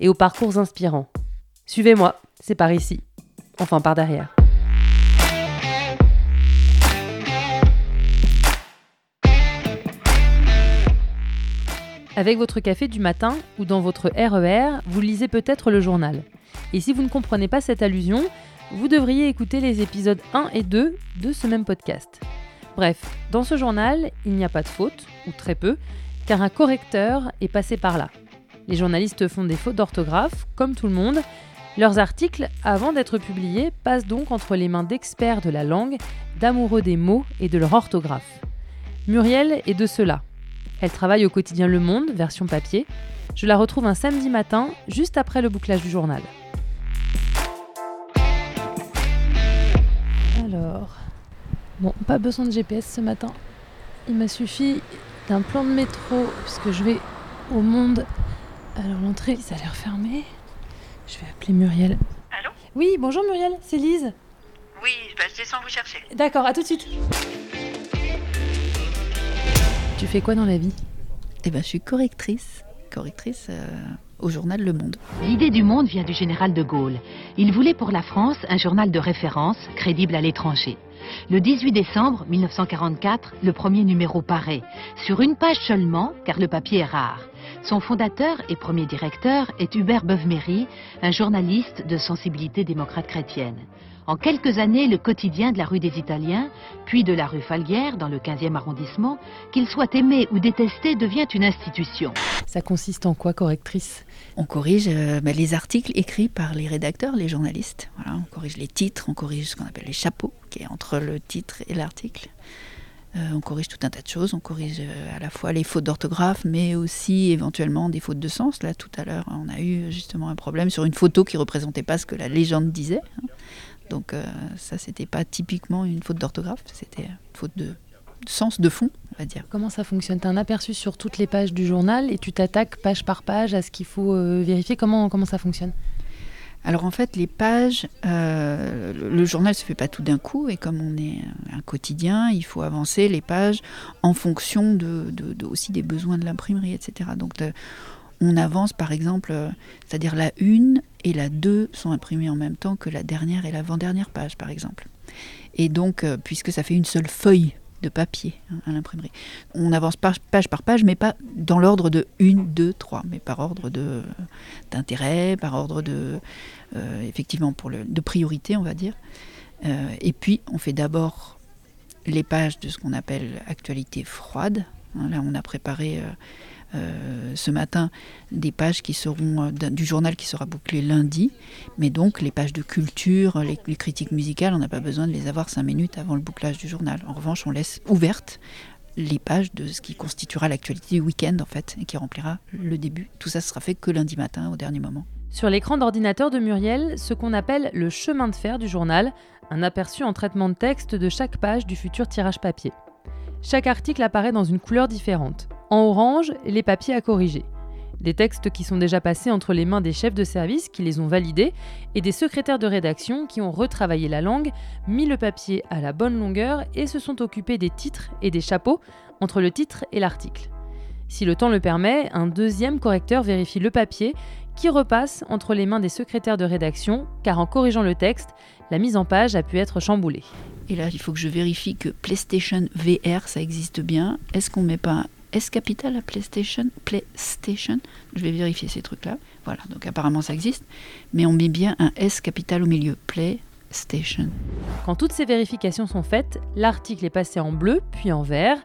et aux parcours inspirants. Suivez-moi, c'est par ici. Enfin, par derrière. Avec votre café du matin ou dans votre RER, vous lisez peut-être le journal. Et si vous ne comprenez pas cette allusion, vous devriez écouter les épisodes 1 et 2 de ce même podcast. Bref, dans ce journal, il n'y a pas de faute, ou très peu, car un correcteur est passé par là. Les journalistes font des fautes d'orthographe, comme tout le monde. Leurs articles, avant d'être publiés, passent donc entre les mains d'experts de la langue, d'amoureux des mots et de leur orthographe. Muriel est de cela. Elle travaille au quotidien Le Monde, version papier. Je la retrouve un samedi matin, juste après le bouclage du journal. Alors, bon, pas besoin de GPS ce matin. Il m'a suffi d'un plan de métro, puisque je vais au Monde. Alors l'entrée, ça a l'air fermé. Je vais appeler Muriel. Allô? Oui, bonjour Muriel, c'est Lise. Oui, bah, je descends vous chercher. D'accord, à tout de suite. Tu fais quoi dans la vie? Eh ben, je suis correctrice, correctrice euh, au journal Le Monde. L'idée du monde vient du général de Gaulle. Il voulait pour la France un journal de référence, crédible à l'étranger. Le 18 décembre 1944, le premier numéro paraît, sur une page seulement, car le papier est rare. Son fondateur et premier directeur est Hubert Beuve-Méry, un journaliste de sensibilité démocrate chrétienne. En quelques années, le quotidien de la rue des Italiens, puis de la rue Falguière, dans le 15e arrondissement, qu'il soit aimé ou détesté, devient une institution. Ça consiste en quoi, correctrice? On corrige euh, bah, les articles écrits par les rédacteurs, les journalistes. Voilà, on corrige les titres, on corrige ce qu'on appelle les chapeaux, qui est entre le titre et l'article. Euh, on corrige tout un tas de choses. On corrige euh, à la fois les fautes d'orthographe, mais aussi éventuellement des fautes de sens. Là, tout à l'heure, on a eu justement un problème sur une photo qui représentait pas ce que la légende disait. hein. Donc euh, ça, c'était pas typiquement une faute d'orthographe, c'était une faute de sens, de fond, on va dire. Comment ça fonctionne? Tu as un aperçu sur toutes les pages du journal et tu t'attaques page par page à ce qu'il faut euh, vérifier. Comment, comment ça fonctionne? Alors en fait, les pages, euh, le, journal se fait pas tout d'un coup, et comme on est un quotidien, il faut avancer les pages en fonction de, aussi des besoins de l'imprimerie, etc. Donc de- on avance par exemple, euh, c'est-à-dire la une et la 2 sont imprimées en même temps que la dernière et l'avant-dernière page, par exemple. Et donc, euh, puisque ça fait une seule feuille de papier hein, à l'imprimerie, on avance page, par page, mais pas dans l'ordre de 1, 2, 3, mais par ordre d'intérêt, par ordre de, euh, effectivement, pour le, de priorité, on va dire. Euh, et puis, on fait d'abord les pages de ce qu'on appelle actualité froide. Hein, Là, on a préparé euh, euh, ce matin des pages qui seront euh, du journal qui sera bouclé lundi. Mais donc, les pages de culture, les, les critiques musicales, on n'a pas besoin de les avoir cinq minutes avant le bouclage du journal. En revanche, on laisse ouvertes les pages de ce qui constituera l'actualité du week-end, en fait, et qui remplira le début. Tout ça sera fait que lundi matin, au dernier moment. Sur l'écran d'ordinateur de Muriel, ce qu'on appelle le chemin de fer du journal, un aperçu en traitement de texte de chaque page du futur tirage papier. Chaque article apparaît dans une couleur différente. En orange, les papiers à corriger. Des textes qui sont déjà passés entre les mains des chefs de service qui les ont validés et des secrétaires de rédaction qui ont retravaillé la langue, mis le papier à la bonne longueur et se sont occupés des titres et des chapeaux entre le titre et l'article. Si le temps le permet, un deuxième correcteur vérifie le papier qui repasse entre les mains des secrétaires de rédaction, car en corrigeant le texte, la mise en page a pu être chamboulée. Et là, il faut que je vérifie que PlayStation VR, ça existe bien. Est-ce qu'on met pas S capital à PlayStation PlayStation Je vais vérifier ces trucs-là. Voilà, donc apparemment ça existe. Mais on met bien un S capital au milieu. PlayStation. Quand toutes ces vérifications sont faites, l'article est passé en bleu puis en vert.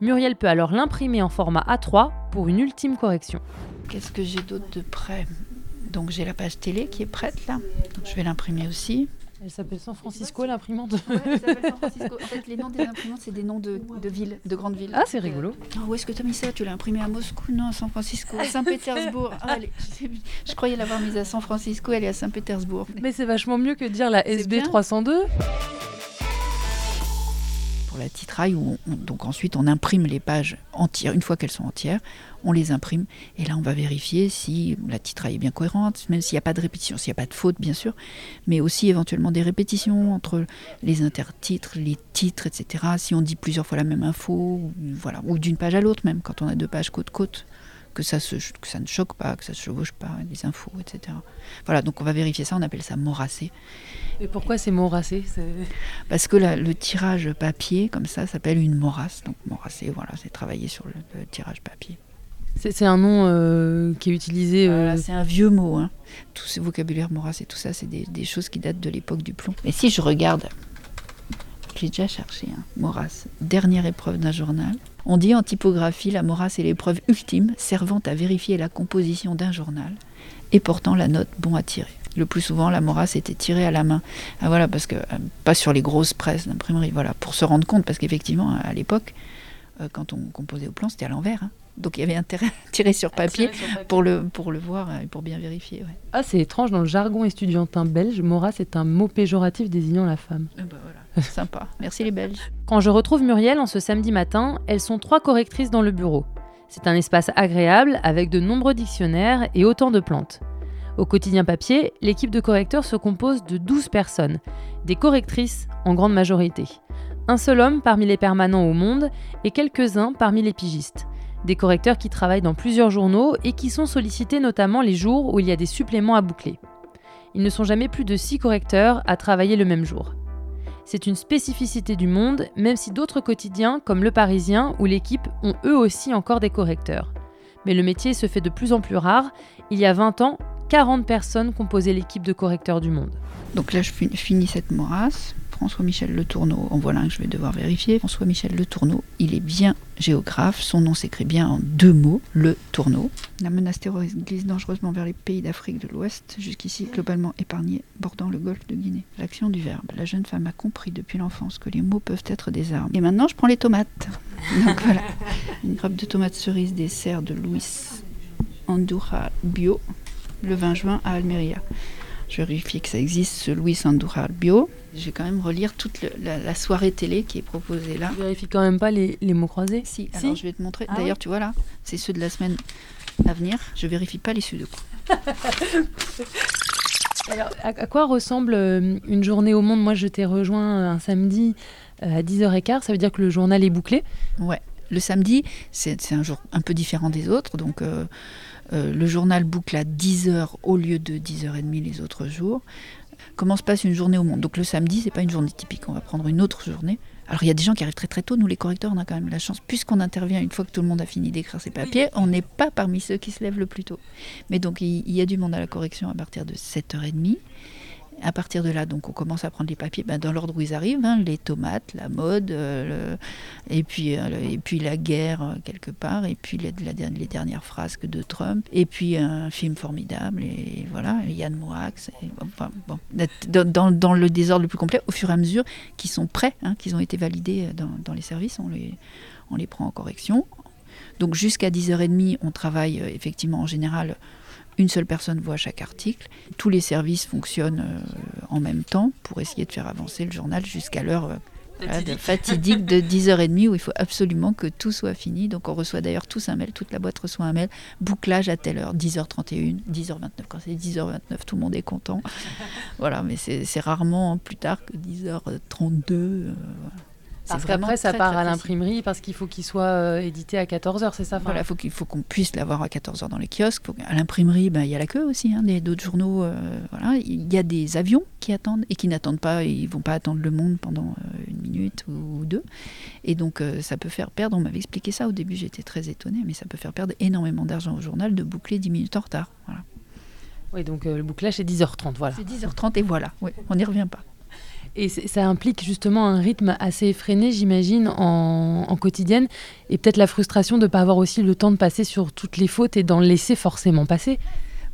Muriel peut alors l'imprimer en format A3 pour une ultime correction. Qu'est-ce que j'ai d'autre de prêt? Donc j'ai la page télé qui est prête là. Donc je vais l'imprimer aussi. Elle s'appelle San Francisco, l'imprimante. Ouais, elle s'appelle San Francisco. En fait, les noms des imprimantes, c'est des noms de, de villes, de grandes villes. Ah, c'est rigolo. Oh, où est-ce que tu as mis ça? Tu l'as imprimé à Moscou? Non, à San Francisco. À Saint-Pétersbourg. Ah, est- je, croyais l'avoir mise à San Francisco, elle est à Saint-Pétersbourg. Mais c'est vachement mieux que de dire la SB bien. 302. La titraille, où on- on- donc ensuite on imprime les pages entières. Une fois qu'elles sont entières, on les imprime. Et là, on va vérifier si la titraille est bien cohérente, même s'il n'y a pas de répétition, s'il n'y a pas de faute, bien sûr, mais aussi éventuellement des répétitions entre les intertitres, les titres, etc. Si on dit plusieurs fois la même info, ou, voilà, ou d'une page à l'autre même, quand on a deux pages côte côte, que ça, se, que ça ne choque pas, que ça se chevauche pas, les infos, etc. Voilà, donc on va vérifier ça, on appelle ça morasser. Et pourquoi c'est morassé Parce que la- le tirage papier, comme ça, s'appelle une morasse. Donc morasser, voilà, c'est travailler sur le, le tirage papier. C'est c'est un nom euh, qui est utilisé. euh, Voilà, c'est un vieux mot. Hein. Tout ce vocabulaire morasse et tout ça, c'est des, des choses qui datent de l'époque du plomb. Mais si je regarde, j'ai déjà cherché, hein, morasse, dernière épreuve d'un journal. On dit en typographie, la morasse est l'épreuve ultime servant à vérifier la composition d'un journal et portant la note bon à tirer. Le plus souvent, la morasse était tirée à la main. Ah, voilà, parce que euh, pas sur les grosses presses d'imprimerie. Voilà, pour se rendre compte, parce qu'effectivement, à l'époque, euh, quand on composait au plan, c'était à l'envers. hein. Donc il y avait intérêt à tirer sur papier pour le, pour le voir et pour bien vérifier. Ouais. Ah, c'est étrange, dans le jargon estudiantin belge, Mora, c'est un mot péjoratif désignant la femme. Eh ben voilà, sympa. Merci les Belges. Quand je retrouve Muriel en ce samedi matin, elles sont trois correctrices dans le bureau. C'est un espace agréable avec de nombreux dictionnaires et autant de plantes. Au quotidien papier, l'équipe de correcteurs se compose de 12 personnes, des correctrices en grande majorité. Un seul homme parmi les permanents au monde et quelques-uns parmi les pigistes. Des correcteurs qui travaillent dans plusieurs journaux et qui sont sollicités notamment les jours où il y a des suppléments à boucler. Ils ne sont jamais plus de 6 correcteurs à travailler le même jour. C'est une spécificité du monde, même si d'autres quotidiens, comme Le Parisien ou l'équipe, ont eux aussi encore des correcteurs. Mais le métier se fait de plus en plus rare. Il y a 20 ans, 40 personnes composaient l'équipe de correcteurs du monde. Donc là, je fin- finis cette morasse. François-Michel Le Tourneau, en voilà un que je vais devoir vérifier. François-Michel Le Tourneau, il est bien géographe. Son nom s'écrit bien en deux mots, Le Tourneau. La menace terroriste glisse dangereusement vers les pays d'Afrique de l'Ouest, jusqu'ici globalement épargnés, bordant le golfe de Guinée. L'action du verbe. La jeune femme a compris depuis l'enfance que les mots peuvent être des armes. Et maintenant, je prends les tomates. Donc voilà. Une grappe de tomates cerises des serres de Luis Andurra Bio, le 20 juin à Almeria. Je vérifie que ça existe, ce Luis Andurra Bio. Je vais quand même relire toute le- la, la soirée télé qui est proposée là. Je vérifie quand même pas les, les mots croisés. Si, Si. alors je vais te montrer. Ah D'ailleurs, oui tu vois là, c'est ceux de la semaine à venir. Je vérifie pas les sudoku. Alors, à, à quoi ressemble euh, une journée au monde? Moi, je t'ai rejoint un samedi euh, à 10h15. Ça veut dire que le journal est bouclé? Ouais. Le samedi, c'est c'est un jour un peu différent des autres. Donc, euh, euh, le journal boucle à 10h au lieu de 10h30 les autres jours. Comment se passe une journée au monde Donc, le samedi, c'est pas une journée typique. On va prendre une autre journée. Alors, il y a des gens qui arrivent très très tôt. Nous, les correcteurs, on a quand même la chance, puisqu'on intervient une fois que tout le monde a fini d'écrire ses papiers, on n'est pas parmi ceux qui se lèvent le plus tôt. Mais donc, il, il y a du monde à la correction à partir de 7h30. À partir de là, donc, on commence à prendre les papiers ben, dans l'ordre où ils arrivent, hein, les tomates, la mode, euh, et, puis, euh, et puis la guerre euh, quelque part, et puis les, la les dernières frasques de Trump, et puis un film formidable, et voilà, Yann Moix, dans, le désordre le plus complet, au fur et à mesure qu'ils sont prêts, hein, qu'ils ont été validés dans, les services, on les, on les prend en correction. Donc jusqu'à 10h30, on travaille effectivement en général une seule personne voit chaque article. Tous les services fonctionnent euh, en même temps pour essayer de faire avancer le journal jusqu'à l'heure euh, de- fatidique de 10h30 où il faut absolument que tout soit fini. Donc on reçoit d'ailleurs tous un mail, toute la boîte reçoit un mail, bouclage à telle heure, 10h31, 10h29. Quand c'est 10h29, tout le monde est content. voilà, mais c'est c'est rarement plus tard que 10h32. euh, voilà. C'est Parce qu'après, ça part à l'imprimerie parce qu'il faut qu'il soit euh, édité à 14h, c'est ça Voilà, faut qu'il faut qu'on puisse l'avoir à 14h dans les kiosques. Faut à l'imprimerie, ben, il y a la queue aussi, hein, des- d'autres journaux. euh, voilà. Il y a des avions qui attendent et qui n'attendent pas, ils vont pas attendre le monde pendant euh, une minute ou, ou deux. Et donc, ça peut faire perdre, on m'avait expliqué ça au début, j'étais très étonnée, mais ça peut faire perdre énormément d'argent au journal de boucler 10 minutes en retard. Voilà. Oui, donc le bouclage, c'est 10h30, voilà. C'est 10h30 et voilà, Ouais, on n'y revient pas. Et ça implique justement un rythme assez effréné, j'imagine, en, en quotidienne, et peut-être la frustration de ne pas avoir aussi le temps de passer sur toutes les fautes et d'en laisser forcément passer.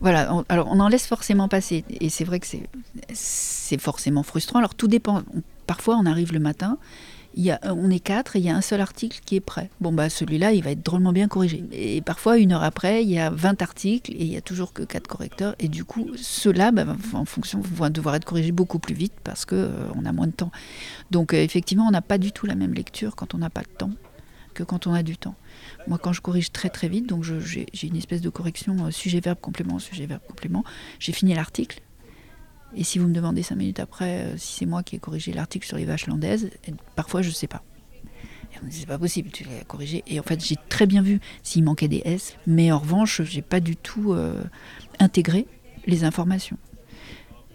Voilà, on- alors on en laisse forcément passer. Et c'est vrai que c'est- forcément frustrant. Alors tout dépend. Parfois, on arrive le matin, on est quatre et il y a un seul article qui est prêt. Bon, bah celui-là, il va être drôlement bien corrigé. Et parfois, une heure après, il y a 20 articles et il y a toujours que quatre correcteurs. Et du coup, ceux-là, bah, en fonction, vont devoir être corrigés beaucoup plus vite parce qu'on on a moins de temps. Donc, euh, effectivement, on n'a pas du tout la même lecture quand on n'a pas de temps que quand on a du temps. Moi, quand je corrige très très vite, donc j'ai une espèce de correction euh, sujet-verbe complément, sujet-verbe complément, j'ai fini l'article. Et si vous me demandez cinq minutes après euh, si c'est moi qui ai corrigé l'article sur les vaches landaises, parfois je ne sais pas. C'est pas possible, tu l'as corrigé. Et en fait, j'ai très bien vu s'il manquait des S, mais en revanche, j'ai pas du tout euh, intégré les informations.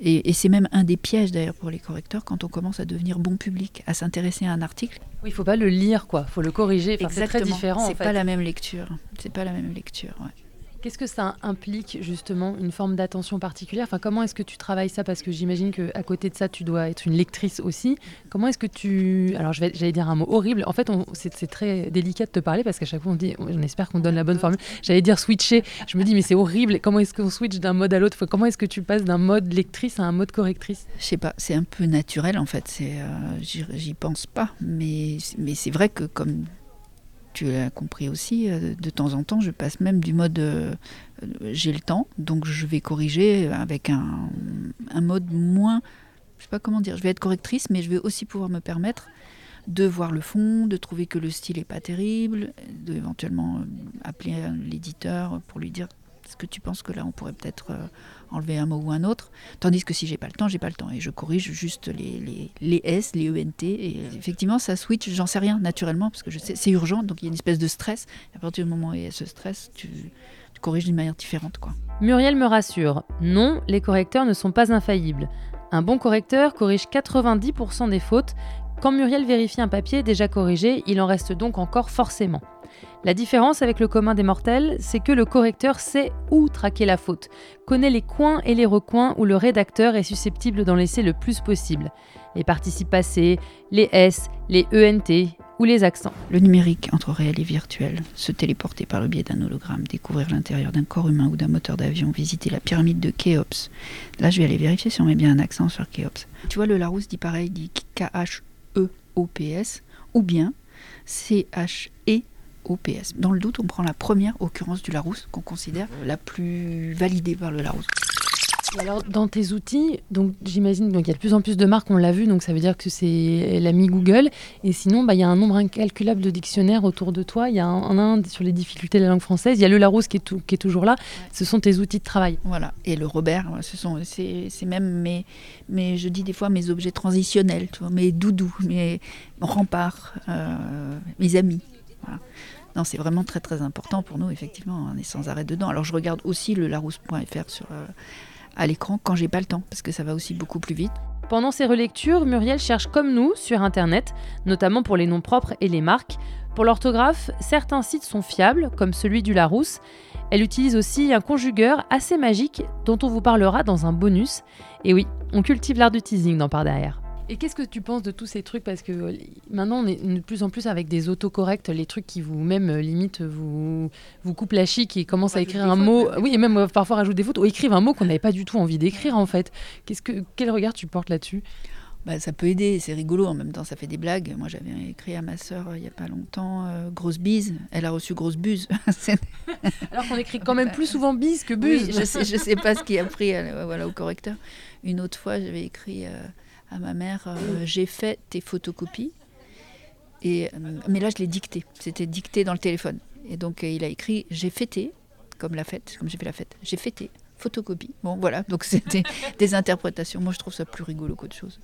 Et, et c'est même un des pièges d'ailleurs pour les correcteurs quand on commence à devenir bon public, à s'intéresser à un article. Oui, il faut pas le lire, quoi. faut le corriger. Enfin, c'est très différent. C'est en fait. pas la même lecture. C'est pas la même lecture. ouais. Qu'est-ce que ça implique justement une forme d'attention particulière? Enfin, comment est-ce que tu travailles ça? Parce que j'imagine que à côté de ça, tu dois être une lectrice aussi. Comment est-ce que tu Alors, j'allais dire un mot horrible. En fait, c'est très délicat de te parler parce qu'à chaque fois, on dit, on espère qu'on donne la bonne formule. J'allais dire switcher. Je me dis, mais c'est horrible. Comment est-ce qu'on switch d'un mode à l'autre? Comment est-ce que tu passes d'un mode lectrice à un mode correctrice? Je sais pas, c'est un peu naturel en fait. C'est, euh, j'y pense pas, mais mais c'est vrai que comme tu l'as compris aussi, euh, de temps en temps, je passe même du mode euh, j'ai le temps, donc je vais corriger avec un, mode moins, je sais pas comment dire. Je vais être correctrice, mais je vais aussi pouvoir me permettre de voir le fond, de trouver que le style est pas terrible, de éventuellement euh, appeler l'éditeur pour lui dire est-ce que tu penses que là on pourrait peut-être euh, enlever un mot ou un autre? Tandis que si j'ai pas le temps, j'ai pas le temps. Et je corrige juste les, les, les S, les ENT. Et effectivement, ça switch, j'en sais rien naturellement, parce que je sais, c'est urgent, donc il y a une espèce de stress. À partir du moment où il y a ce stress, tu, tu corriges d'une manière différente. Quoi. Muriel me rassure. Non, les correcteurs ne sont pas infaillibles. Un bon correcteur corrige 90% des fautes. Quand Muriel vérifie un papier déjà corrigé, il en reste donc encore forcément. La différence avec le commun des mortels, c'est que le correcteur sait où traquer la faute, connaît les coins et les recoins où le rédacteur est susceptible d'en laisser le plus possible. Les participes passés, les S, les ENT ou les accents. Le numérique entre réel et virtuel, se téléporter par le biais d'un hologramme, découvrir l'intérieur d'un corps humain ou d'un moteur d'avion, visiter la pyramide de Khéops. Là, je vais aller vérifier si on met bien un accent sur Khéops. Tu vois, le Larousse dit pareil, il dit K-H-E-O-P-S, ou bien C-H-E-O-P-S. Dans le doute, on prend la première occurrence du Larousse, qu'on considère la plus validée par le Larousse. Et alors, dans tes outils, donc j'imagine donc il y a de plus en plus de marques, on l'a vu, donc ça veut dire que c'est l'ami Google. Et sinon, bah, il y a un nombre incalculable de dictionnaires autour de toi. Il y a un, un sur les difficultés de la langue française. Il y a le Larousse qui est, tout- qui est toujours là. Ce sont tes outils de travail. Voilà. Et le Robert, voilà, ce sont, c'est, c'est même mes, mes, je dis des fois mes objets transitionnels, tu vois, mes doudous, mes remparts, euh, mes amis. Voilà. Non, c'est vraiment très très important pour nous, effectivement. On est sans arrêt dedans. Alors je regarde aussi le larousse.fr sur euh, à l'écran quand j'ai pas le temps, parce que ça va aussi beaucoup plus vite. Pendant ces relectures, Muriel cherche comme nous sur Internet, notamment pour les noms propres et les marques. Pour l'orthographe, certains sites sont fiables, comme celui du Larousse. Elle utilise aussi un conjugueur assez magique dont on vous parlera dans un bonus. Et oui, on cultive l'art du teasing dans Par Derrière. Et qu'est-ce que tu penses de tous ces trucs Parce que euh, maintenant, on est de plus en plus avec des autocorrects, les trucs qui vous, même euh, limite, vous, vous coupent la chic et commencent à écrire un fautes, mot. Oui, et même euh, parfois rajoutent des fautes ou écrivent un mot qu'on n'avait pas du tout envie d'écrire en fait. Qu'est-ce que, quel regard tu portes là-dessus Bah, ça peut aider, c'est rigolo. En même temps, ça fait des blagues. Moi, j'avais écrit à ma sœur il y a pas longtemps euh, grosse bise. Elle a reçu grosse buse. Alors qu'on écrit quand même plus souvent bise que Oui, buse. je sais, je sais pas ce qui a pris euh, voilà, au correcteur. Une autre fois, j'avais écrit euh, à ma mère euh, J'ai fait tes photocopies. Et, euh, mais là, je l'ai dicté. C'était dicté dans le téléphone. Et donc, euh, il a écrit J'ai fêté, comme la fête, comme j'ai fait la fête. J'ai fêté, photocopie. Bon, voilà. Donc, c'était des interprétations. Moi, je trouve ça plus rigolo qu'autre chose.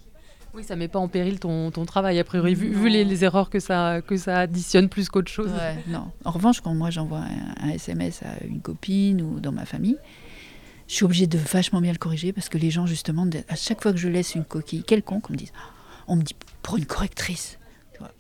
Oui, ça met pas en péril ton, ton travail, a priori, vu, les, les erreurs que ça, que ça additionne plus qu'autre chose. Ouais, non. En revanche, quand moi j'envoie un, un SMS à une copine ou dans ma famille, je suis obligée de vachement bien le corriger parce que les gens, justement, à chaque fois que je laisse une coquille quelconque, on me dit, on me dit pour une correctrice.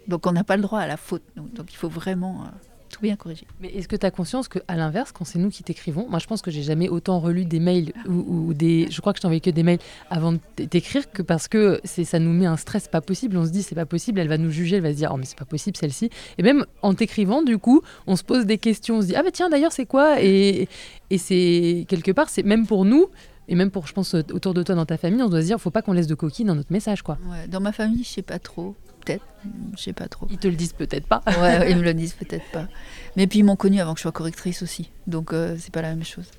Donc on n'a pas le droit à la faute. Donc il faut vraiment euh, tout bien corrigé. Mais est-ce que tu as conscience qu'à l'inverse, quand c'est nous qui t'écrivons, moi je pense que j'ai jamais autant relu des mails ou, des. Je crois que je t'envoyais que des mails avant de t'écrire que parce que ça nous met un stress pas possible. On se dit c'est pas possible, elle va nous juger, elle va se dire oh mais c'est pas possible celle-ci. Et même en t'écrivant, du coup, on se pose des questions, on se dit ah bah tiens d'ailleurs c'est quoi? Et, et c'est quelque part, c'est même pour nous et même pour, je pense, autour de toi dans ta famille, on doit se dire, faut pas qu'on laisse de coquilles dans notre message, quoi. Ouais, dans ma famille, je sais pas trop. Peut-être, je sais pas trop. Ils te le disent peut-être pas. ouais, ils me le disent peut-être pas. Mais puis ils m'ont connue avant que je sois correctrice aussi, donc euh, c'est pas la même chose.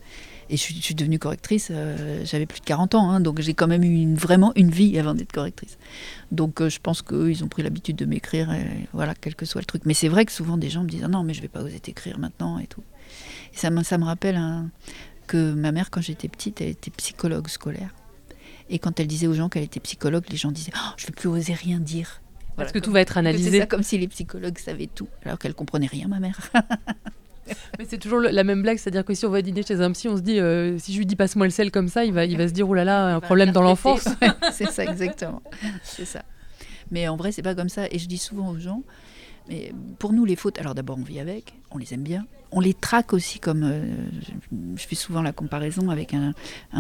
Et je suis, devenue correctrice, euh, j'avais plus de 40 ans, hein, donc j'ai quand même eu une, vraiment une vie avant d'être correctrice. Donc euh, je pense qu'eux, ils ont pris l'habitude de m'écrire, voilà, quel que soit le truc. Mais c'est vrai que souvent des gens me disent ah non, mais je vais pas oser t'écrire maintenant et tout. Et ça, me, ça me rappelle un, que ma mère, quand j'étais petite, elle était psychologue scolaire. Et quand elle disait aux gens qu'elle était psychologue, les gens disaient oh, Je ne vais plus oser rien dire. Parce que tout va être analysé. C'est ça, comme si les psychologues savaient tout, alors qu'elle comprenait rien, ma mère. Mais c'est toujours la même blague, c'est-à-dire que si on va dîner chez un psy, on se dit euh, si je lui dis passe-moi le sel comme ça, il va, il va se dire oh là là, un problème dans l'enfance. c'est ça, exactement. C'est ça. Mais en vrai, c'est pas comme ça. Et je dis souvent aux gens mais pour nous, les fautes, alors d'abord, on vit avec, on les aime bien, on les traque aussi comme. Euh, je fais souvent la comparaison avec un,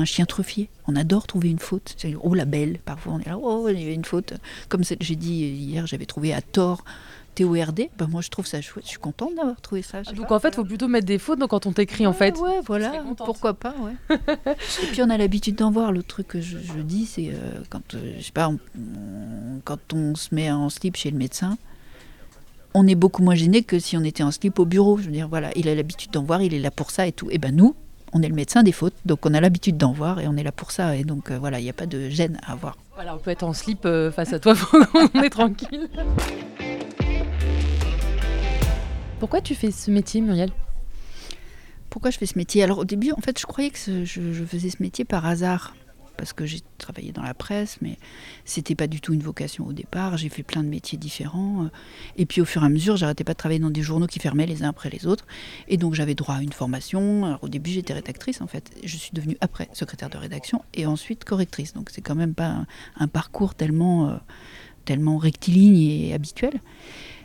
chien truffier. On adore trouver une faute. Oh la belle, parfois on est là, oh il y a une faute. Comme j'ai dit hier, j'avais trouvé à tort TORD, ben moi je trouve ça chouette, je suis contente d'avoir trouvé ça. Donc en fait, il faut plutôt mettre des fautes quand on t'écrit en fait. Ouais, voilà, pourquoi pas, ouais. Et puis on a l'habitude d'en voir. L'autre truc que je, dis, c'est euh, quand, euh, je sais pas, quand on se met en slip chez le médecin, on est beaucoup moins gêné que si on était en slip au bureau. Je veux dire, voilà, il a l'habitude d'en voir, il est là pour ça et tout. Et ben nous, on est le médecin des fautes, donc on a l'habitude d'en voir et on est là pour ça. Et donc euh, voilà, il n'y a pas de gêne à avoir. Voilà, on peut être en slip euh, face à toi, on est tranquille. Pourquoi tu fais ce métier, Muriel? Pourquoi je fais ce métier? Alors au début, en fait, je croyais que je faisais ce métier par hasard parce que j'ai travaillé dans la presse, mais c'était pas du tout une vocation au départ. J'ai fait plein de métiers différents. Euh, et puis au fur et à mesure, j'arrêtais pas de travailler dans des journaux qui fermaient les uns après les autres. Et donc j'avais droit à une formation. Alors au début, j'étais rédactrice en fait. Je suis devenue après secrétaire de rédaction et ensuite correctrice. Donc c'est quand même pas un, parcours tellement, euh, tellement rectiligne et habituel.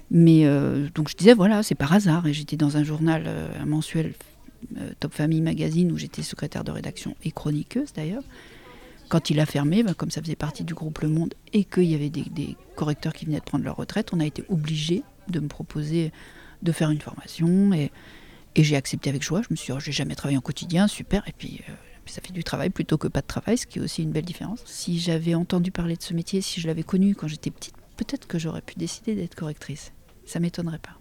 Mais euh, donc je disais, voilà, c'est par hasard. Et j'étais dans un journal, un mensuel Top Family Magazine où j'étais secrétaire de rédaction et chroniqueuse d'ailleurs. Quand il a fermé, ben, comme ça faisait partie du groupe Le Monde et qu'il y avait des, correcteurs qui venaient de prendre leur retraite, on a été obligé de me proposer de faire une formation et, j'ai accepté avec joie. Je me suis dit, oh, j'ai jamais travaillé en quotidien, super. Et puis, euh, ça fait du travail plutôt que pas de travail, ce qui est aussi une belle différence. Si j'avais entendu parler de ce métier, si je l'avais connu quand j'étais petite, peut-être que j'aurais pu décider d'être correctrice. Ça m'étonnerait pas.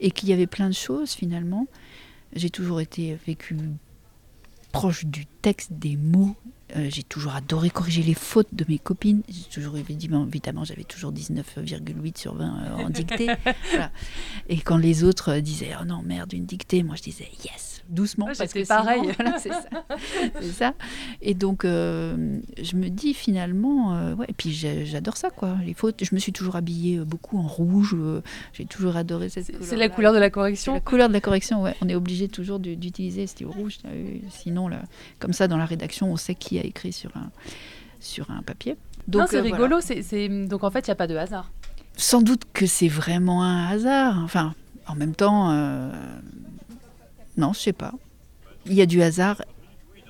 Et qu'il y avait plein de choses finalement. J'ai toujours été vécue proche du texte, des mots, euh, j'ai toujours adoré corriger les fautes de mes copines. J'ai toujours évidemment, j'avais toujours 19,8 sur 20 euh, en dictée. Et quand les autres euh, disaient oh non merde une dictée, moi je disais yes doucement parce que pareil. c'est ça. Et donc je me dis finalement ouais. Et puis j'adore ça quoi. Les fautes. Je me suis toujours habillée beaucoup en rouge. j'ai toujours adoré cette. C'est la couleur de la correction. La couleur de la correction. Ouais. On est obligé toujours d'utiliser ce rouge. Sinon là, comme ça dans la rédaction on sait qui a écrit sur un, sur un papier. Donc, c'est euh, rigolo. c'est Donc en fait, il n'y a pas de hasard. Sans doute que c'est vraiment un hasard. Enfin, en même temps, euh, non, je sais pas. Il y a du hasard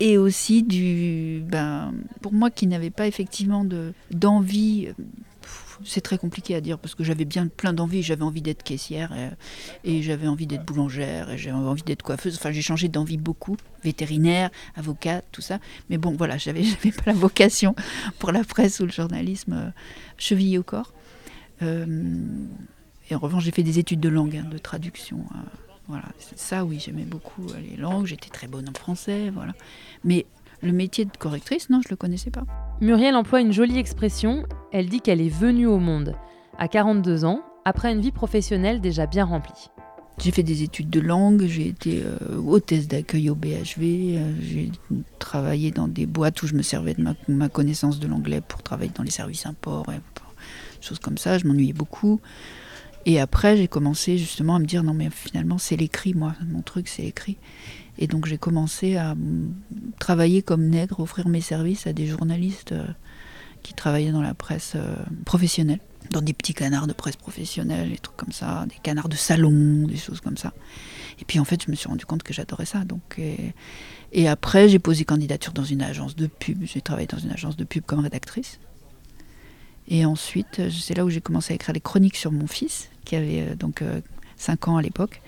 et aussi du. Ben, pour moi qui n'avais pas effectivement d'envie c'est très compliqué à dire parce que j'avais bien plein d'envie. J'avais envie d'être caissière et, j'avais envie d'être boulangère et j'avais envie d'être coiffeuse. Enfin, j'ai changé d'envie beaucoup. Vétérinaire, avocat, tout ça. Mais bon, voilà, j'avais, j'avais pas la vocation pour la presse ou le journalisme euh, chevillé au corps. Euh, et en revanche, j'ai fait des études de langue, hein, de traduction. Euh, voilà, ça, oui, j'aimais beaucoup les langues. J'étais très bonne en français, voilà. Mais le métier de correctrice, non, je ne le connaissais pas. Muriel emploie une jolie expression. Elle dit qu'elle est venue au monde à 42 ans, après une vie professionnelle déjà bien remplie. J'ai fait des études de langue, j'ai été euh, hôtesse d'accueil au BHV, euh, j'ai travaillé dans des boîtes où je me servais de ma, connaissance de l'anglais pour travailler dans les services import, et choses comme ça, je m'ennuyais beaucoup. Et après, j'ai commencé justement à me dire non mais finalement c'est l'écrit, moi, mon truc c'est l'écrit. Et donc j'ai commencé à travailler comme nègre, offrir mes services à des journalistes euh, qui travaillaient dans la presse euh, professionnelle. dans des petits canards de presse professionnelle, des trucs comme ça, des canards de salon, des choses comme ça. Et puis en fait, je me suis rendu compte que j'adorais ça. Donc, et, après, j'ai posé candidature dans une agence de pub. J'ai travaillé dans une agence de pub comme rédactrice. Et ensuite, c'est là où j'ai commencé à écrire les chroniques sur mon fils, qui avait euh, donc 5 ans à l'époque,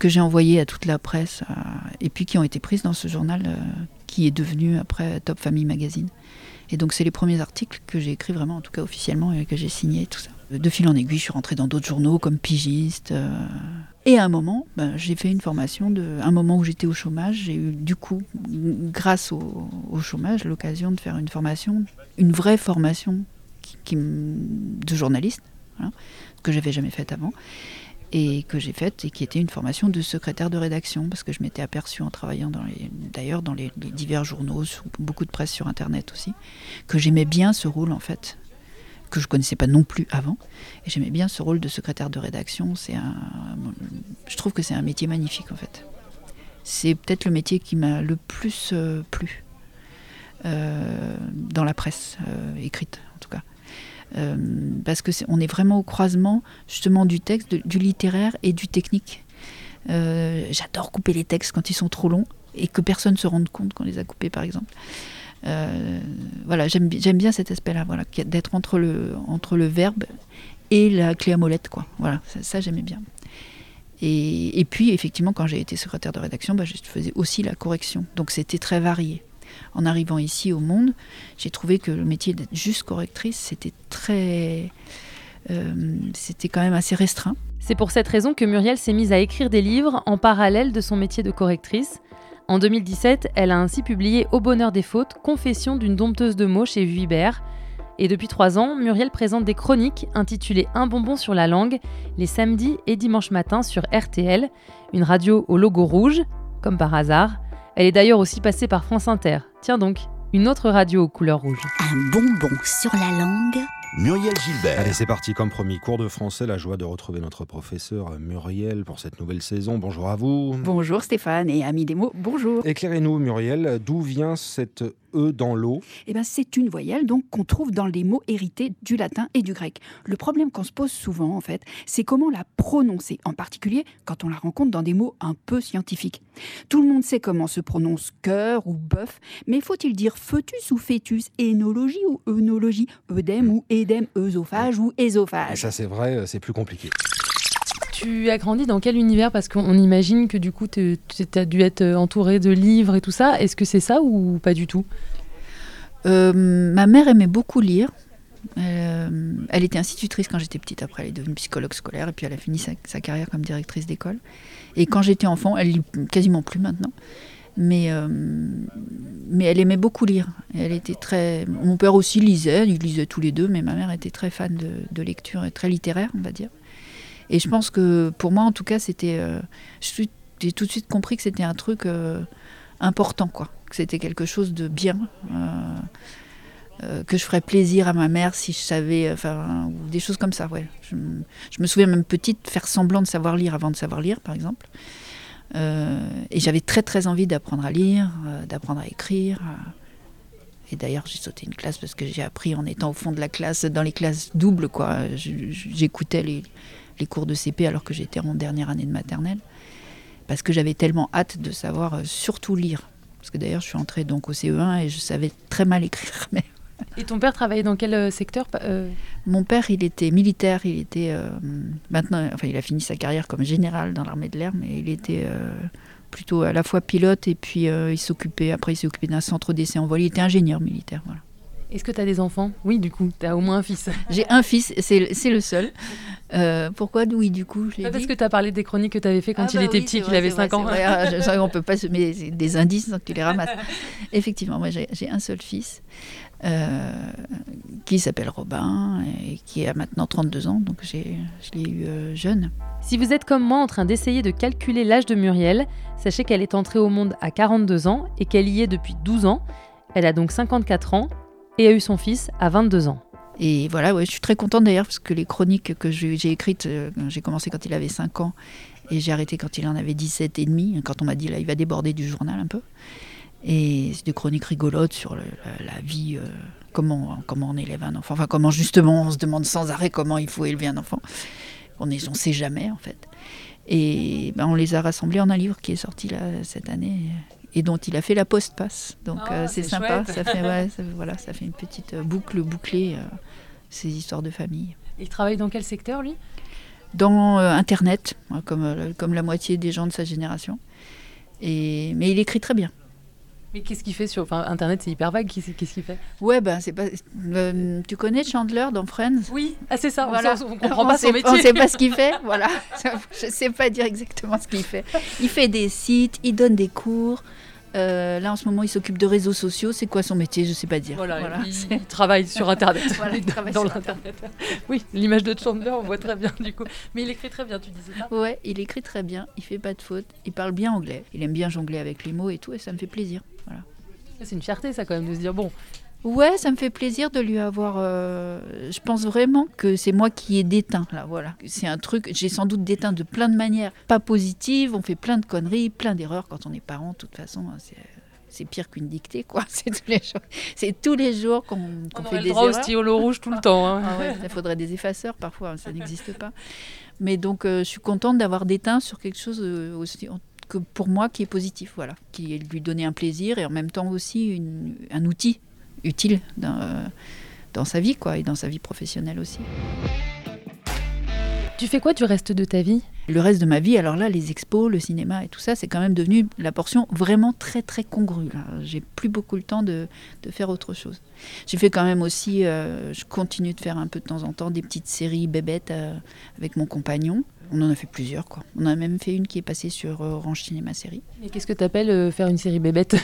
que j'ai envoyé à toute la presse, euh, et puis qui ont été prises dans ce journal qui est devenu après Top Family Magazine. Et donc c'est les premiers articles que j'ai écrits vraiment, en tout cas officiellement, et que j'ai signés, tout ça. De fil en aiguille, je suis rentrée dans d'autres journaux comme pigiste. et à un moment, ben, j'ai fait une formation de, un moment où j'étais au chômage, j'ai eu du coup, grâce au, au chômage, l'occasion de faire une formation, une vraie formation qui, de journaliste, voilà, que j'avais jamais faite avant, et que j'ai faite, et qui était une formation de secrétaire de rédaction, parce que je m'étais aperçue en travaillant d'ailleurs dans les, divers journaux, beaucoup de presse sur Internet aussi, que j'aimais bien ce rôle en fait, que je connaissais pas non plus avant, et j'aimais bien ce rôle de secrétaire de rédaction. C'est un, je trouve que c'est un métier magnifique en fait. C'est peut-être le métier qui m'a le plus euh, plu euh, dans la presse euh, écrite en tout cas. Euh, parce que est, on est vraiment au croisement justement du texte, du littéraire et du technique. Euh, j'adore couper les textes quand ils sont trop longs et que personne se rende compte qu'on les a coupés, par exemple. Euh, voilà, j'aime bien cet aspect-là, voilà, d'être entre le, verbe et la clé à molette, quoi. Voilà, ça, j'aimais bien. Et, et, puis, effectivement, quand j'ai été secrétaire de rédaction, bah, je faisais aussi la correction. Donc, c'était très varié en arrivant ici au monde, j'ai trouvé que le métier d'être juste correctrice, c'était très. Euh, c'était quand même assez restreint. C'est pour cette raison que Muriel s'est mise à écrire des livres en parallèle de son métier de correctrice. En 2017, elle a ainsi publié Au bonheur des fautes, Confession d'une dompteuse de mots chez Vuibert. Et depuis trois ans, Muriel présente des chroniques intitulées Un bonbon sur la langue, les samedis et dimanches matins sur RTL, une radio au logo rouge, comme par hasard. Elle est d'ailleurs aussi passée par France Inter. Tiens donc, une autre radio aux couleurs rouges. Un bonbon sur la langue. Muriel Gilbert. Allez, c'est parti. Comme promis, cours de français. La joie de retrouver notre professeur Muriel pour cette nouvelle saison. Bonjour à vous. Bonjour Stéphane et amis des mots, bonjour. Éclairez-nous, Muriel, d'où vient cette E dans l'eau Eh ben, c'est une voyelle donc qu'on trouve dans les mots hérités du latin et du grec. Le problème qu'on se pose souvent, en fait, c'est comment la prononcer, en particulier quand on la rencontre dans des mots un peu scientifiques. Tout le monde sait comment se prononce cœur ou bœuf, mais faut-il dire fœtus ou fœtus, énologie ou œnologie, œdème ou édème, œsophage ou ésophage? Ça, c'est vrai, c'est plus compliqué. Tu as grandi dans quel univers? Parce qu'on imagine que du coup, tu as dû être entouré de livres et tout ça. Est-ce que c'est ça ou pas du tout? Euh, Ma mère aimait beaucoup lire. Euh, elle était institutrice quand j'étais petite. Après, elle est devenue psychologue scolaire et puis elle a fini sa, carrière comme directrice d'école. Et quand j'étais enfant, elle lit quasiment plus maintenant. Mais, euh, mais elle aimait beaucoup lire. Elle était très. Mon père aussi lisait, ils lisaient tous les deux, mais ma mère était très fan de lecture et très littéraire, on va dire. Et je pense que pour moi, en tout cas, c'était. Euh, j'ai tout de suite compris que c'était un truc euh, important, quoi. Que c'était quelque chose de bien. Euh, que je ferais plaisir à ma mère si je savais, enfin, des choses comme ça, ouais. Je, me souviens même petite faire semblant de savoir lire avant de savoir lire, par exemple. et j'avais très très envie d'apprendre à lire, d'apprendre à écrire. Et d'ailleurs, j'ai sauté une classe parce que j'ai appris en étant au fond de la classe, dans les classes doubles, quoi. J'écoutais les, les cours de CP alors que j'étais en dernière année de maternelle, parce que j'avais tellement hâte de savoir euh, surtout lire. Parce que d'ailleurs, je suis entrée donc au CE1 et je savais très mal écrire. Mais... Et ton père travaillait dans quel euh, secteur euh? Mon père, il était militaire. Il était maintenant, enfin, il a fini sa carrière comme général dans l'armée de l'air, mais il était plutôt à la fois pilote et puis il s'occupait. Après, il s'est occupé d'un centre d'essai en vol. Il était ingénieur militaire, voilà. Est-ce que tu as des enfants? Oui, du coup, tu as au moins un fils. J'ai un fils, c'est le seul. Euh, pourquoi? Oui, du coup, je Parce que tu as parlé des chroniques que tu avais fait quand ah il bah était petit, qu'il avait 5 ans. Vrai, ah, on peut pas se mettre des indices sans que tu les ramasses. Effectivement, moi j'ai un seul fils euh, qui s'appelle Robin et qui a maintenant 32 ans, donc je l'ai eu euh, jeune. Si vous êtes comme moi en train d'essayer de calculer l'âge de Muriel, sachez qu'elle est entrée au monde à 42 ans et qu'elle y est depuis 12 ans. Elle a donc 54 ans et a eu son fils à 22 ans. Et voilà, je suis très contente d'ailleurs parce que les chroniques que j'ai écrites, euh, j'ai commencé quand il avait 5 ans et j'ai arrêté quand il en avait 17 et demi, quand on m'a dit là il va déborder du journal un peu. Et c'est des chroniques rigolotes sur la, vie, euh, comment, comment on élève un enfant. Enfin, comment justement on se demande sans arrêt comment il faut élever un enfant. On ne sait jamais en fait. Et ben, on les a rassemblés en un livre qui est sorti là cette année et dont il a fait la post-passe. Donc Ah, euh, c'est sympa. Ça fait, ouais, ça, voilà, ça fait une petite euh, boucle bouclée, euh, ces histoires de famille. Il travaille dans quel secteur, lui? Dans euh, Internet, comme, comme la moitié des gens de sa génération. Et, mais il écrit très bien. Mais qu'est-ce qu'il fait sur enfin, Internet C'est hyper vague. Qu'est-ce qu'il fait? Ouais, ben c'est pas. euh, tu connais Chandler dans Friends? Oui, ah, c'est ça. on Voilà. On, comprend pas sait, son métier. On sait pas ce qu'il fait, voilà. Je sais pas dire exactement ce qu'il fait. Il fait des sites, il donne des cours. Euh, là, en ce moment, il s'occupe de réseaux sociaux. C'est quoi son métier? Je sais pas dire. Voilà, Voilà, il, travaille sur Internet. Voilà, il travaille dans sur. Oui, l'image de Chandler, on voit très bien du coup. Mais il écrit très bien, tu disais ça? Ouais, il écrit très bien. Il fait pas de fautes. Il parle bien anglais. Il aime bien jongler avec les mots et tout, et ça me fait plaisir. Voilà. C'est une fierté, ça, quand même, de se dire bon, Ouais, ça me fait plaisir de lui avoir. euh, je pense vraiment que c'est moi qui ai déteint là. Voilà, c'est un truc. J'ai sans doute déteint de plein de manières pas positives. On fait plein de conneries, plein d'erreurs quand on est parent. De toute façon, hein, c'est c'est pire qu'une dictée, quoi. C'est tous les jours. C'est tous les jours qu'on qu'on on fait des le droit au stylo rouge tout le temps. hein. Ah ouais, il faudrait des effaceurs parfois, ça n'existe pas. Mais donc, euh, je suis contente d'avoir déteint sur quelque chose euh, aussi que pour moi qui est positif, voilà, qui est de lui donner un plaisir et en même temps aussi une- un outil utile dans, euh, dans sa vie, quoi, et dans sa vie professionnelle aussi. Tu fais quoi du reste de ta vie? Le reste de ma vie, alors là, les expos, le cinéma et tout ça, c'est quand même devenu la portion vraiment très très congrue. J'ai plus beaucoup le temps de, de faire autre chose. J'ai fait quand même aussi, euh, je continue de faire un peu de temps en temps des petites séries bébêtes euh, avec mon compagnon. On en a fait plusieurs, quoi. On en a même fait une qui est passée sur euh, Orange Cinéma Série. Et qu'est-ce que t'appelles euh, faire une série bébête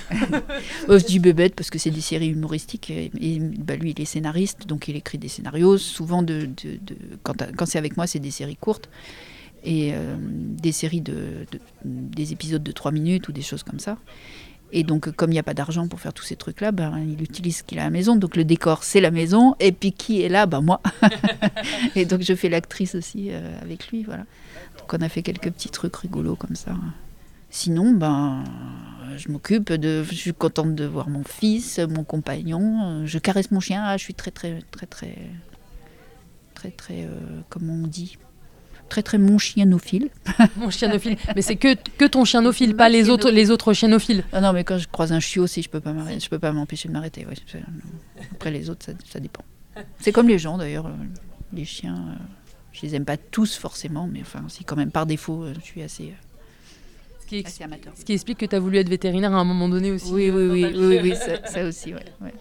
Euh, je dis bébête parce que c'est des séries humoristiques et, et, bah, lui il est scénariste donc il écrit des scénarios souvent de, de- de- quand, quand c'est avec moi c'est des séries courtes et euh, des séries de, de- des épisodes de 3 minutes ou des choses comme ça et donc comme il n'y a pas d'argent pour faire tous ces trucs là ben, il utilise ce qu'il a à la maison donc le décor c'est la maison et puis qui est là? Ben, moi et donc je fais l'actrice aussi euh, avec lui voilà donc on a fait quelques petits trucs rigolos comme ça Sinon, ben, je m'occupe de. Je suis contente de voir mon fils, mon compagnon. Je caresse mon chien. Ah, je suis très, très, très, très, très, très, euh, comment on dit, très, très mon chienophile. Mon chienophile. Mais c'est que, que ton chienophile, pas les autres, les autres chienophiles. Ah non, mais quand je croise un chiot aussi, je peux pas m'arrêter. Je peux pas m'empêcher de m'arrêter. ouais. Après les autres, ça, ça dépend. C'est comme les gens d'ailleurs. euh, Les chiens, euh, je les aime pas tous forcément, mais enfin, si quand même par défaut, euh, je suis assez, Ce qui, assez amateur. ce qui explique que tu as voulu être vétérinaire à un moment donné aussi. Oui, oui, oui, oui, oui, ça, ça aussi, ouais. ouais.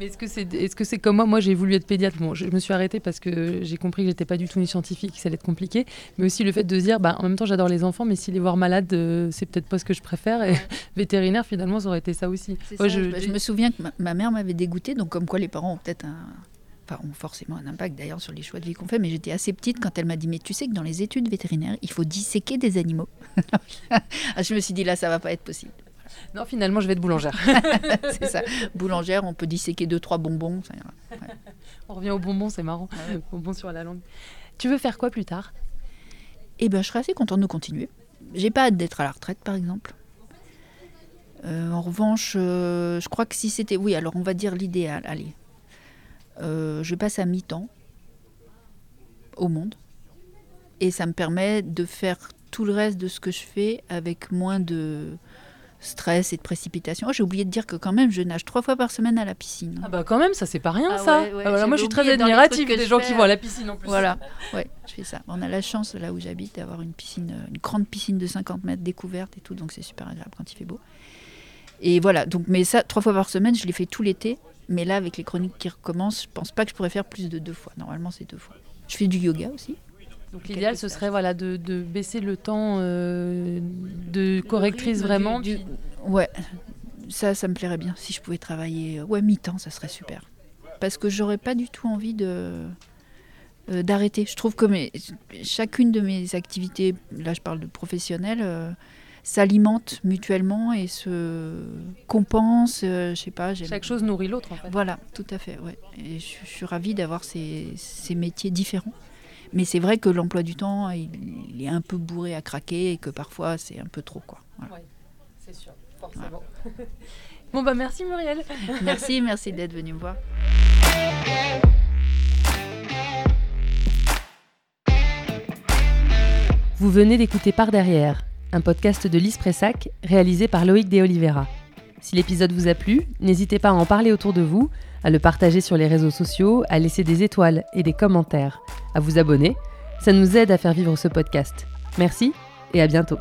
Mais est-ce que c'est est -ce c'est comme moi? Moi, j'ai voulu être pédiatre. Bon, je me suis arrêtée parce que j'ai compris que j'étais pas du tout une scientifique, que ça allait être compliqué. Mais aussi le fait de se dire, bah, en même temps, j'adore les enfants, mais si les voir malades, euh, c'est peut-être pas ce que je préfère. Et vétérinaire, finalement, ça aurait été ça aussi. C'est Ouais, ça, je- je, je me souviens que ma, ma mère m'avait dégoûté, donc comme quoi les parents ont peut-être un. Enfin, ont forcément un impact d'ailleurs sur les choix de vie qu'on fait, mais j'étais assez petite quand elle m'a dit Mais tu sais que dans les études vétérinaires, il faut disséquer des animaux. Ah, je me suis dit Là, ça va pas être possible. Non, finalement, je vais être boulangère. C'est ça. Boulangère, on peut disséquer deux, trois bonbons. Ça ira. On revient aux bonbons, c'est marrant. Bonbons sur la langue. Tu veux faire quoi plus tard? Eh ben, je serais assez contente de continuer. J'ai pas hâte d'être à la retraite, par exemple. Euh, en revanche, euh, je crois que si c'était. Oui, alors on va dire l'idéal. Allez. Euh, je passe à mi-temps au monde. Et ça me permet de faire tout le reste de ce que je fais avec moins de stress et de précipitation. Oh, J'ai oublié de dire que quand même, je nage trois fois par semaine à la piscine. Ah bah quand même, ça c'est pas rien Ah ça. ouais, ouais, Ah voilà, moi je suis très admirative des gens fais. qui vont à la piscine en plus. Voilà, ouais, je fais ça. On a la chance là où j'habite d'avoir une piscine, euh, une grande piscine de 50 mètres découverte et tout, donc c'est super agréable quand il fait beau. Et voilà, donc mais ça trois fois par semaine, je l'ai fait tout l'été. Mais là, avec les chroniques qui recommencent, je pense pas que je pourrais faire plus de deux fois. Normalement, c'est deux fois. Je fais du yoga aussi. Donc l'idéal ce serait voilà de, de baisser le temps euh, de correctrice vraiment. du- Ouais, ça, ça me plairait bien. Si je pouvais travailler, euh, ouais, mi-temps, ça serait super. Parce que j'aurais pas du tout envie de euh, d'arrêter. Je trouve que mes, chacune de mes activités, là je parle de professionnelles, euh, s'alimentent mutuellement et se compensent. euh, je sais pas. Chaque chose nourrit l'autre en fait. Voilà, tout à fait. Ouais. Et je, je suis ravie d'avoir ces, ces métiers différents. Mais c'est vrai que l'emploi du temps, il, il est un peu bourré à craquer et que parfois c'est un peu trop. Quoi. Voilà. C'est sûr, forcément. bon bah merci Muriel. Merci, merci d'être venu me voir. Vous venez d'écouter Par derrière, un podcast de Lise Pressac réalisé par Loïc De Oliveira. Si l'épisode vous a plu, n'hésitez pas à en parler autour de vous, à le partager sur les réseaux sociaux, à laisser des étoiles et des commentaires, à vous abonner. Ça nous aide à faire vivre ce podcast. Merci et à bientôt.